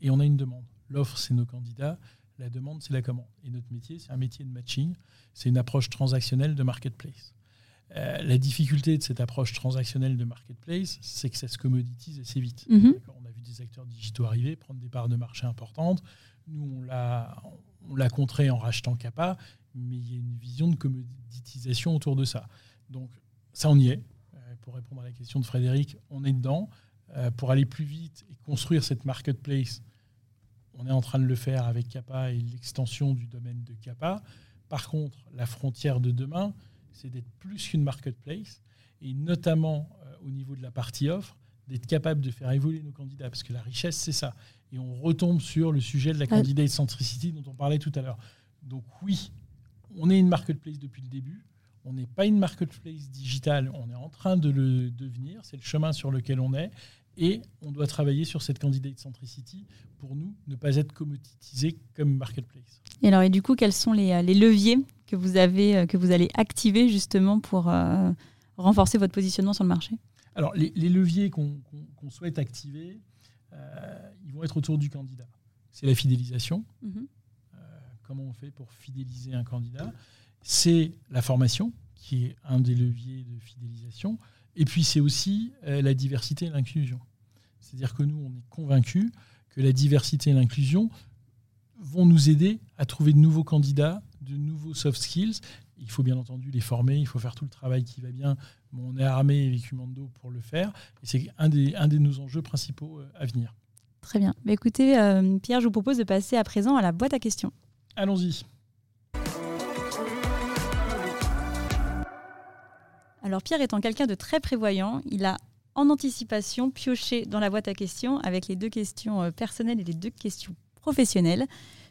et on a une demande. L'offre, c'est nos candidats. La demande, c'est la commande. Et notre métier, c'est un métier de matching. C'est une approche transactionnelle de marketplace. Euh, la difficulté de cette approche transactionnelle de marketplace, c'est que ça se commoditise assez vite. Mhm. On a vu des acteurs digitaux arriver, prendre des parts de marché importantes. Nous, on l'a, on l'a contré en rachetant Kappa, mais il y a une vision de commoditisation autour de ça. Donc, ça, on y est. Euh, pour répondre à la question de Frédéric, on est dedans. Euh, pour aller plus vite et construire cette marketplace on est en train de le faire avec Kappa et l'extension du domaine de Kappa. Par contre, la frontière de demain, c'est d'être plus qu'une marketplace, et notamment euh, au niveau de la partie offre, d'être capable de faire évoluer nos candidats, parce que la richesse, c'est ça. Et on retombe sur le sujet de la candidate centricity dont on parlait tout à l'heure. Donc oui, on est une marketplace depuis le début. On n'est pas une marketplace digitale, on est en train de le devenir. C'est le chemin sur lequel on est. Et on doit travailler sur cette candidate centricity pour nous ne pas être commoditisé comme marketplace. Et alors, et du coup, quels sont les, les leviers que vous, avez, euh, que vous allez activer justement pour euh, renforcer votre positionnement sur le marché? Alors, les, leviers qu'on souhaite activer, euh, ils vont être autour du candidat. C'est la fidélisation. Mhm. comment on fait pour fidéliser un candidat? C'est la formation, qui est un des leviers de fidélisation. Et puis, c'est aussi la diversité et l'inclusion. C'est-à-dire que nous, on est convaincus que la diversité et l'inclusion vont nous aider à trouver de nouveaux candidats de nouveaux soft skills. Il faut bien entendu les former, il faut faire tout le travail qui va bien. on est armé avec Humando pour le faire. Et c'est un des, un de nos enjeux principaux euh, à venir. Très bien. Mais écoutez, euh, Pierre, je vous propose de passer à présent à la boîte à questions. Allons-y. Alors Pierre étant quelqu'un de très prévoyant, il a en anticipation pioché dans la boîte à questions avec les deux questions euh, personnelles et les deux questions professionnelles.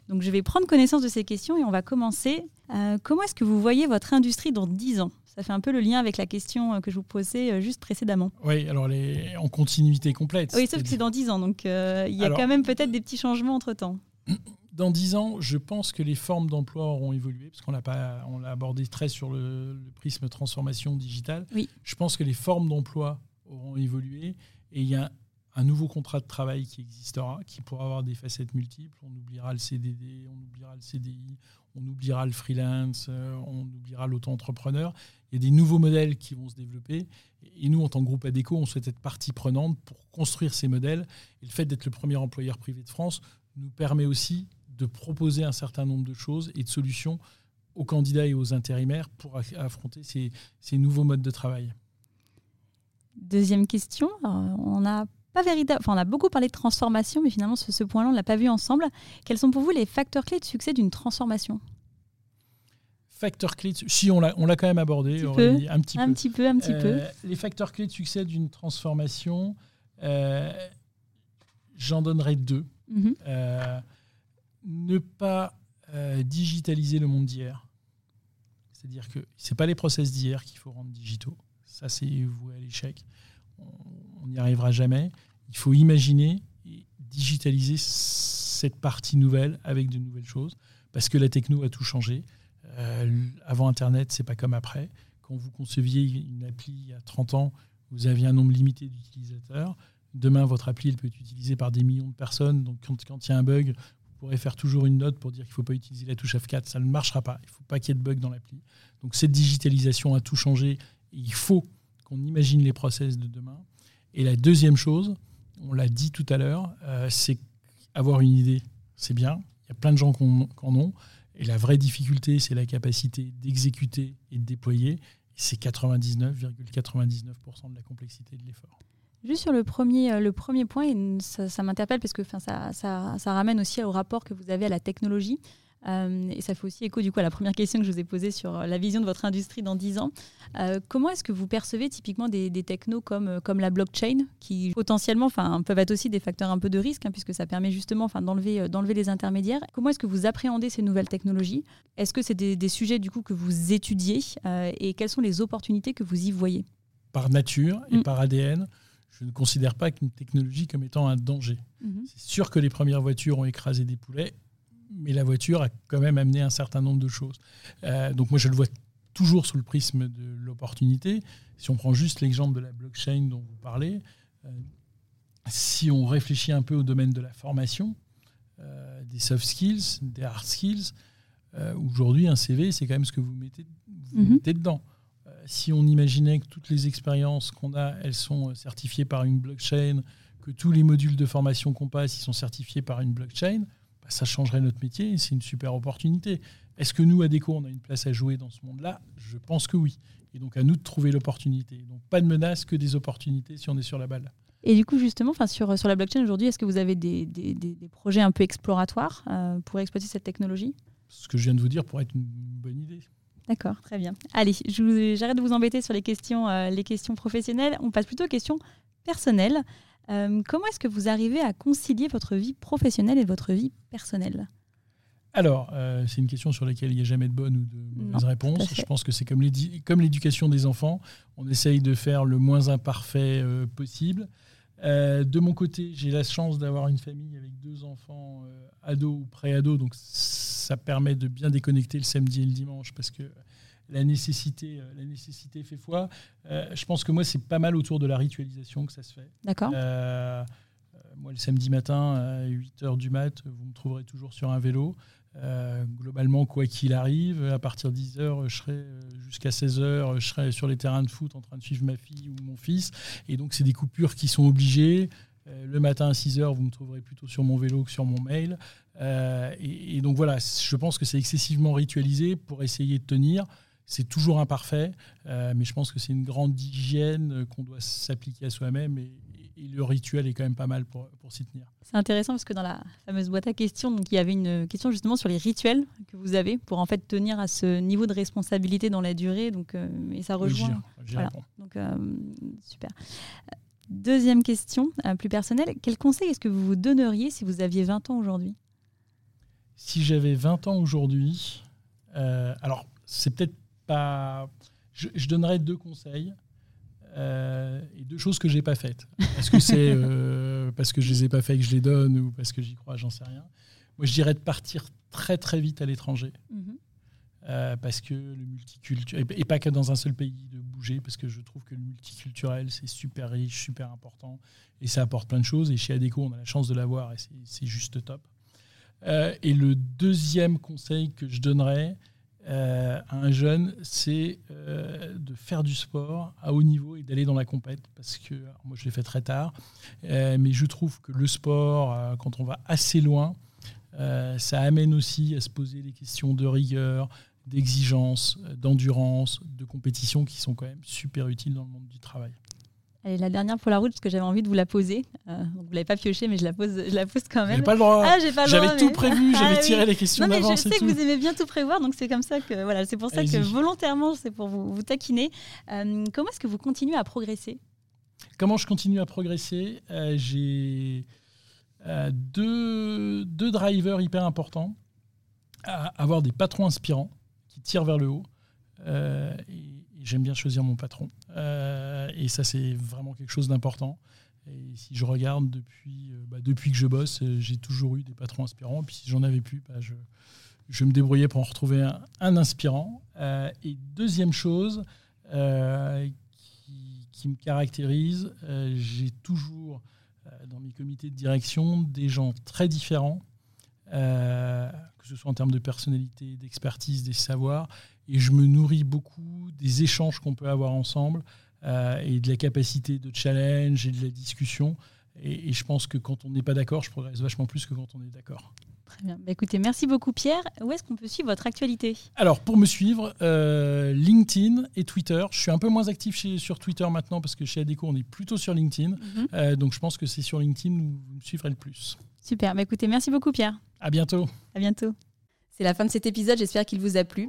Donc je vais prendre connaissance de ces questions et on va commencer. Euh, comment est-ce que vous voyez votre industrie dans 10 ans? Ça fait un peu le lien avec la question euh, que je vous posais juste précédemment. Oui, alors les... en continuité complète. Oui, sauf que c'est dans 10 ans, donc il y a quand même peut-être des petits changements entre-temps. Dans 10 ans, je pense que les formes d'emploi auront évolué, parce qu'on l'a pas, on l'a abordé très sur le, le, prisme transformation digitale. Oui. Je pense que les formes d'emploi auront évolué et il y a un nouveau contrat de travail qui existera, qui pourra avoir des facettes multiples. On oubliera le CDD, on oubliera le CDI, on oubliera le freelance, euh, on oubliera l'auto-entrepreneur. Il y a des nouveaux modèles qui vont se développer. Et nous, en tant que groupe ADECO, on souhaite être partie prenante pour construire ces modèles. Et le fait d'être le premier employeur privé de France nous permet aussi de proposer un certain nombre de choses et de solutions aux candidats et aux intérimaires pour affronter ces, ces nouveaux modes de travail. Deuxième question. on a pas véritable. Enfin, on a beaucoup parlé de transformation, mais finalement, ce, ce point-là, on ne l'a pas vu ensemble. Quels sont pour vous les facteurs clés de succès d'une transformation? Facteurs clés, de... si on l'a, on l'a quand même abordé, un petit, un petit peu. Un petit peu, un petit peu. Les facteurs clés de succès d'une transformation, euh, j'en donnerai deux. Mhm. Euh, ne pas euh, digitaliser le monde d'hier. C'est-à-dire que ce n'est pas les process d'hier qu'il faut rendre digitaux. Ça, c'est voué à l'échec on n'y arrivera jamais. Il faut imaginer et digitaliser cette partie nouvelle avec de nouvelles choses, parce que la techno a tout changé. Euh, avant Internet, c'est pas comme après. Quand vous conceviez une appli il y a 30 ans, vous aviez un nombre limité d'utilisateurs. Demain, votre appli elle peut être utilisée par des millions de personnes. Donc, quand, il y a un bug, pourrez faire toujours une note pour dire qu'il ne faut pas utiliser la touche F4. Ça ne marchera pas. Il ne faut pas qu'il y ait de bug dans l'appli. Donc, cette digitalisation a tout changé. il faut qu'on imagine les process de demain. Et la deuxième chose, on l'a dit tout à l'heure, euh, c'est avoir une idée, c'est bien. Il y a plein de gens qui en ont. Et la vraie difficulté, c'est la capacité d'exécuter et de déployer. C'est 99,99% de la complexité de l'effort. Juste sur le premier, euh, le premier point, ça, m'interpelle parce que ça, ça, ça, ramène aussi au rapport que vous avez à la technologie. Euh, et ça fait aussi écho du coup à la première question que je vous ai posée sur euh, la vision de votre industrie dans 10 ans. Euh, comment est-ce que vous percevez typiquement des, technos comme, comme la blockchain, qui potentiellement peuvent être aussi des facteurs un peu de risque, hein, puisque ça permet justement d'enlever d'enlever les intermédiaires Comment est-ce que vous appréhendez ces nouvelles technologies? Est-ce que c'est des, sujets du coup que vous étudiez? Et quelles sont les opportunités que vous y voyez? Par nature et mm. par ADN, je ne considère pas qu'une technologie comme étant un danger. Mm-hmm. C'est sûr que les premières voitures ont écrasé des poulets mais la voiture a quand même amené un certain nombre de choses. Euh, donc moi, je le vois toujours sous le prisme de l'opportunité. Si on prend juste l'exemple de la blockchain dont vous parlez, euh, si on réfléchit un peu au domaine de la formation, euh, des soft skills, des hard skills, aujourd'hui, un CV, c'est quand même ce que vous mettez, vous mhm. mettez dedans. Si on imaginait que toutes les expériences qu'on a, elles sont certifiées par une blockchain, que tous les modules de formation qu'on passe, ils sont certifiés par une blockchain, ça changerait notre métier et c'est une super opportunité. Est-ce que nous, à Déco, on a une place à jouer dans ce monde-là? Je pense que oui. Et donc à nous de trouver l'opportunité. Donc pas de menace, que des opportunités si on est sur la balle. Et du coup, justement, sur, sur la blockchain aujourd'hui, est-ce que vous avez des, des, des, projets un peu exploratoires euh, pour exploiter cette technologie? Ce que je viens de vous dire pourrait être une bonne idée. D'accord, très bien. Allez, j'arrête de vous embêter sur les questions, euh, les questions professionnelles. On passe plutôt aux questions personnelle. comment est-ce que vous arrivez à concilier votre vie professionnelle et votre vie personnelle? Alors, c'est une question sur laquelle il n'y a jamais de bonne ou de mauvaise réponse. Je pense que c'est comme l'éducation des enfants. On essaye de faire le moins imparfait possible. Euh, de mon côté, j'ai la chance d'avoir une famille avec deux enfants euh, ados ou pré-ados, donc ça permet de bien déconnecter le samedi et le dimanche parce que la nécessité, euh, la nécessité fait foi. je pense que moi, c'est pas mal autour de la ritualisation que ça se fait. D'accord. moi, le samedi matin, à 8h du mat, vous me trouverez toujours sur un vélo. Euh, globalement, quoi qu'il arrive, à partir de 10h, je serai euh, jusqu'à 16h, je serai sur les terrains de foot en train de suivre ma fille ou mon fils. Et donc, c'est des coupures qui sont obligées. Euh, le matin à 6h, vous me trouverez plutôt sur mon vélo que sur mon mail. et, donc voilà, je pense que c'est excessivement ritualisé pour essayer de tenir. C'est toujours imparfait, mais je pense que c'est une grande hygiène qu'on doit s'appliquer à soi-même et le rituel est quand même pas mal pour, pour s'y tenir. C'est intéressant parce que dans la fameuse boîte à questions, donc, il y avait une question justement sur les rituels que vous avez pour en fait tenir à ce niveau de responsabilité dans la durée. Donc, euh, et ça rejoint. Donc, euh, super. Deuxième question, euh, plus personnelle. Quel conseil est-ce que vous vous donneriez si vous aviez 20 ans aujourd'hui? Si j'avais 20 ans aujourd'hui, alors c'est peut-être pas. Je, je donnerais deux conseils. Euh, et deux choses que j'ai pas faites. Est-ce que c'est euh, parce que je les ai pas faites que je les donne ou parce que j'y crois, j'en sais rien. Moi, je dirais de partir très très vite à l'étranger. Mhm. Euh, parce que le multiculturel, et pas que dans un seul pays, de bouger, parce que je trouve que le multiculturel, c'est super riche, super important, et ça apporte plein de choses. Et chez Adeco, on a la chance de l'avoir, et c'est juste top. et le deuxième conseil que je donnerais, euh, à un jeune, c'est euh, de faire du sport à haut niveau et d'aller dans la compète. Parce que moi, je l'ai fait très tard, euh, mais je trouve que le sport, quand on va assez loin, ça amène aussi à se poser des questions de rigueur, d'exigence, d'endurance, de compétition qui sont quand même super utiles dans le monde du travail. Allez, la dernière pour la route, parce que j'avais envie de vous la poser. Euh, vous ne l'avez pas pioché, mais je la pose, je la pose quand même. J'ai pas le droit. Ah, j'avais tout prévu, j'avais ah tiré les questions d'avance. Je sais que vous aimez bien tout prévoir, donc c'est comme ça que voilà, c'est pour ça que volontairement, c'est pour vous, vous taquiner. Euh, comment est-ce que vous continuez à progresser? Comment je continue à progresser? Euh, J'ai deux, deux drivers hyper importants. avoir des patrons inspirants qui tirent vers le haut. et j'aime bien choisir mon patron. Euh, et ça, c'est vraiment quelque chose d'important. Et si je regarde depuis, euh, bah, depuis que je bosse, euh, j'ai toujours eu des patrons inspirants. Puis si j'en avais plus, bah, je, je me débrouillais pour en retrouver un, inspirant. et deuxième chose qui, me caractérise, j'ai toujours dans mes comités de direction des gens très différents, que ce soit en termes de personnalité, d'expertise, des savoirs, et je me nourris beaucoup des échanges qu'on peut avoir ensemble euh, et de la capacité de challenge et de la discussion. Et, je pense que quand on n'est pas d'accord, je progresse vachement plus que quand on est d'accord. Très bien. Bah, écoutez, merci beaucoup Pierre. Où est-ce qu'on peut suivre votre actualité? Alors, pour me suivre, euh, LinkedIn et Twitter. Je suis un peu moins actif chez, sur Twitter maintenant parce que chez Adeco, on est plutôt sur LinkedIn. Mhm. Euh, donc, je pense que c'est sur LinkedIn où vous me suivrez le plus. Super. Bah, écoutez, merci beaucoup Pierre. À bientôt. À bientôt. C'est la fin de cet épisode. J'espère qu'il vous a plu.